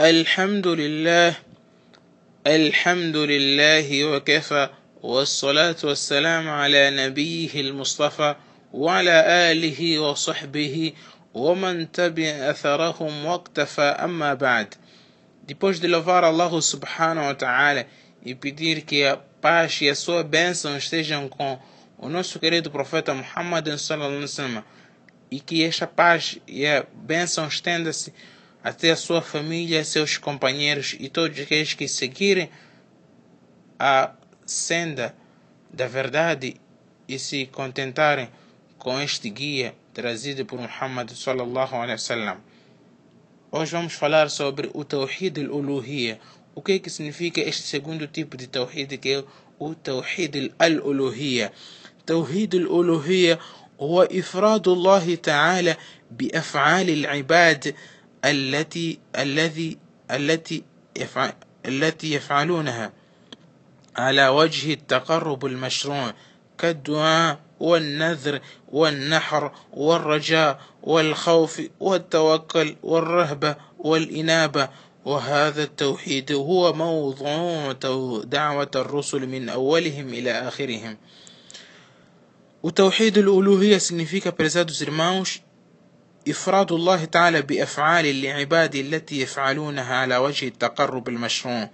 الحمد لله الحمد لله وكفى والصلاة والسلام على نبيه المصطفى وعلى آله وصحبه ومن تبع أثرهم واقتفى أما بعد Depois de louvar Allah subhanahu wa ta'ala e pedir que a paz e a sua bênção estejam com o nosso querido profeta Muhammad sallallahu alaihi wasallam e que esta paz e a bênção estenda-se até a sua família, seus companheiros e todos aqueles que seguirem a senda da verdade e se contentarem com este guia trazido por Muhammad sallallahu alaihi wasallam. Hoje vamos falar sobre o Tawhid al-Uluhiyya. O que é que significa este segundo tipo de Tawhid que é o Tawhid al-Uluhiyya. توحيد الألوهية هو إفراد الله تعالى بأفعال العباد التي الذي التي التي يفعلونها على وجه التقرب المشروع كالدعاء والنذر والنحر والرجاء والخوف والتوكل والرهبة والإنابة وهذا التوحيد هو موضوع دعوة الرسل من أولهم إلى آخرهم. وتوحيد الألوهية significa prezados irmãos إفراد الله تعالى بأفعال لعباده التي يفعلونها على وجه التقرب المشروع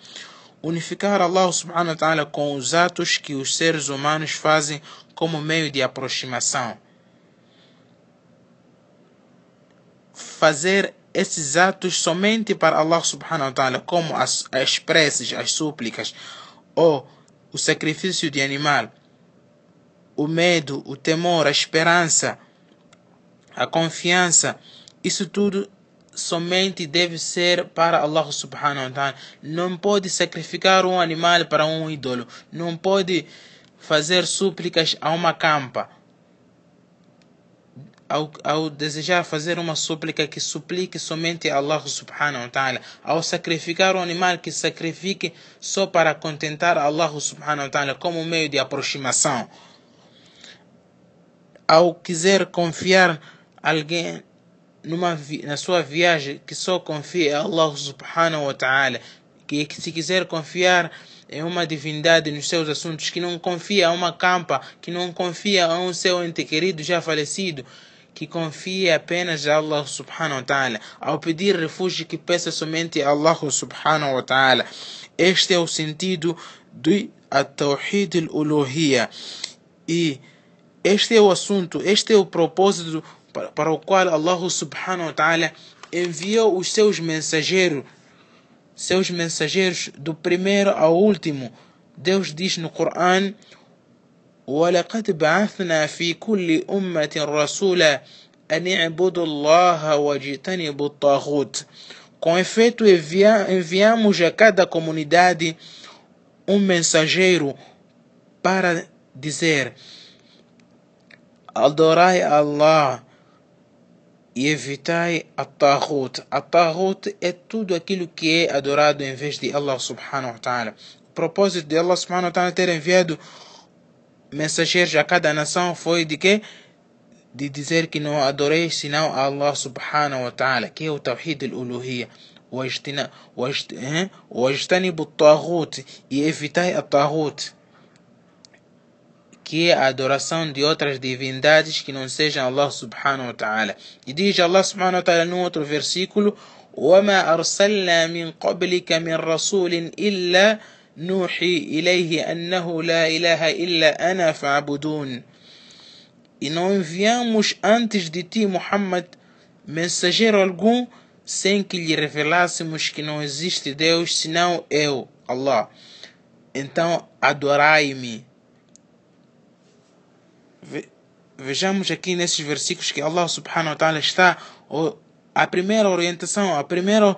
unificar Allah subhanahu wa ta'ala com os atos que os seres humanos fazem como meio de aproximação. Fazer esses atos somente para Allah subhanahu wa ta'ala, como as, as preces, as súplicas, ou o sacrifício de animal, o medo, o temor, a esperança, a confiança, isso tudo somente deve ser para Allah subhanahu wa ta'ala. Não pode sacrificar um animal para um ídolo. Não pode fazer súplicas a uma campa. Ao, ao desejar fazer uma súplica que suplique somente a Allah subhanahu wa ta'ala. Ao sacrificar um animal que sacrifique só para contentar Allah subhanahu wa ta'ala como meio de aproximação. Ao quiser confiar alguém numa na sua viagem que só confie a Allah subhanahu wa ta'ala que se quiser confiar em uma divindade nos seus assuntos que não confia a uma campa que não confia a um seu ente querido já falecido que confie apenas a Allah subhanahu wa ta'ala. Ao pedir refúgio que peça somente a Allah subhanahu wa ta'ala. Este é o sentido do Tawhid al-Uluhiyya. E este é o assunto este é o propósito para, para o qual Allah subhanahu wa ta'ala enviou os seus mensageiros, seus mensageiros do primeiro ao último. Deus diz no Coran: ولقد بعثنا في كل أمة رسولا أن اعبدوا الله واجتنبوا الطاغوت. Com efeito, enviamos a cada comunidade um mensageiro para dizer: Adorai Allah e evitai a Tahut. A Tahut é tudo aquilo que é adorado em vez de Allah subhanahu wa ta'ala. O propósito de Allah subhanahu wa ta'ala ter enviado mensageiros a cada nação foi de que? De dizer que não adorei senão Allah subhanahu wa ta'ala, que é o Tawhid al-Uluhiyya. واجتنبوا الطاغوت e evitai a Tahut que é a adoração de outras divindades que não sejam Allah subhanahu wa ta'ala. E diz Allah subhanahu wa ta'ala num outro versículo: وما أرسلنا من قبلك من رسول إلا نوحي إليه أنه لا إله إلا أنا فاعبدون E não enviamos antes de ti, Muhammad, mensageiro algum, sem que lhe revelássemos que não existe Deus senão eu, Allah. Então adorai-me vejamos aqui nesses versículos que Allah subhanahu wa ta'ala está a primeira orientação, a primeira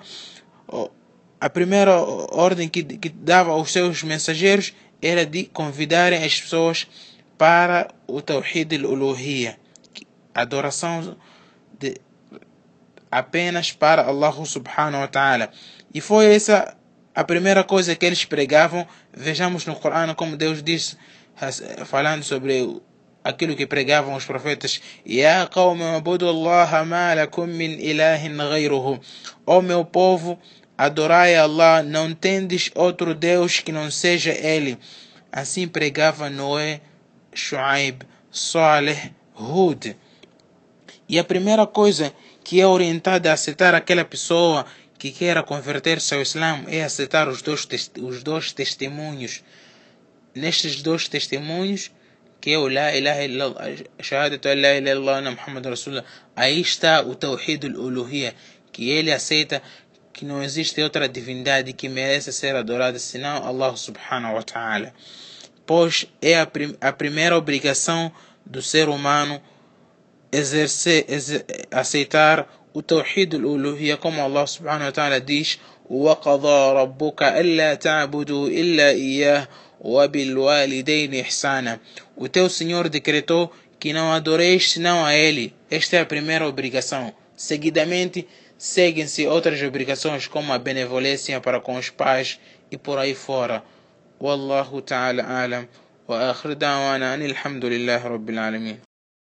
a primeira ordem que, que dava aos seus mensageiros era de convidarem as pessoas para o Tawhid al-Uluhiyya, adoração de, apenas para Allah subhanahu wa ta'ala. E foi essa a primeira coisa que eles pregavam. Vejamos no Corão como Deus diz, falando sobre aquilo que pregavam os profetas Ya Allah Ó meu povo, Adorai Allah, não tendes outro Deus que não seja Ele. Assim pregava Noé, Shuaib, Saleh, Hud. E a primeira coisa que é orientada a aceitar aquela pessoa que queira converter-se ao Islã é aceitar os dois, os dois testemunhos. Nestes dois testemunhos, que é o La ilaha illallah, Shahadatu La ilaha illallah Muhammad Rasulullah, aí está o Tawhid al-Uluhiyya, que ele aceita que não existe outra divindade que merece ser adorada senão Allah subhanahu wa ta'ala. Pois é a, prim a primeira obrigação do ser humano exercer, exer aceitar o Tawhid al-Uluhiyya, como Allah subhanahu wa ta'ala diz, وَقَضَى رَبُّكَ أَلَّا تَعْبُدُوا إِلَّا إِيَّهُ وَبِالْوَالِدَيْنِ إِحْسَانًا O teu Senhor decretou que não adoreis senão a Ele. Esta é a primeira obrigação. Seguidamente, seguem-se outras obrigações como a benevolência para com os pais e por aí fora. Wallahu ta'ala alam. وآخر دعوانا أن الحمد لله رب العالمين